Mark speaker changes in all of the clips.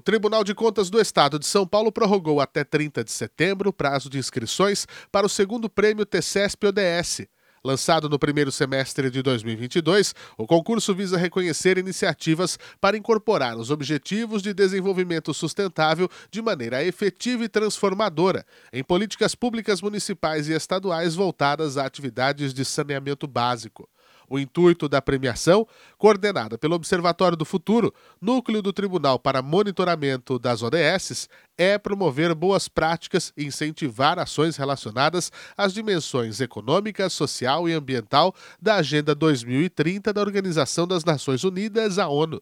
Speaker 1: Tribunal de Contas do Estado de São Paulo prorrogou até 30 de setembro o prazo de inscrições para o segundo prêmio TCESP ODS. Lançado no primeiro semestre de 2022, o concurso visa reconhecer iniciativas para incorporar os Objetivos de Desenvolvimento Sustentável de maneira efetiva e transformadora em políticas públicas municipais e estaduais voltadas a atividades de saneamento básico. O intuito da premiação, coordenada pelo Observatório do Futuro, núcleo do Tribunal para Monitoramento das ODS, é promover boas práticas e incentivar ações relacionadas às dimensões econômica, social e ambiental da Agenda 2030 da Organização das Nações Unidas, a ONU.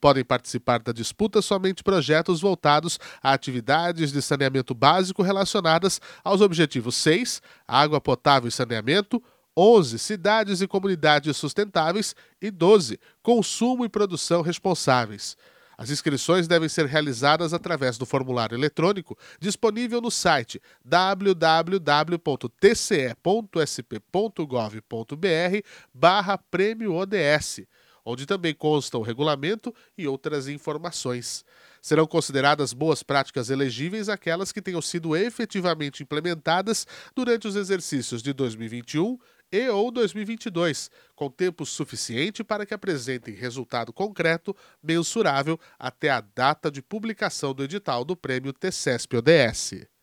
Speaker 1: Podem participar da disputa somente projetos voltados a atividades de saneamento básico relacionadas aos objetivos 6, água potável e saneamento, 11 cidades e comunidades sustentáveis e 12 consumo e produção responsáveis. As inscrições devem ser realizadas através do formulário eletrônico disponível no site www.tce.sp.gov.br barra prêmio ODS onde também consta o regulamento e outras informações. Serão consideradas boas práticas elegíveis aquelas que tenham sido efetivamente implementadas durante os exercícios de 2021 e ou 2022, com tempo suficiente para que apresentem resultado concreto, mensurável, até a data de publicação do edital do Prêmio TCESP-ODS.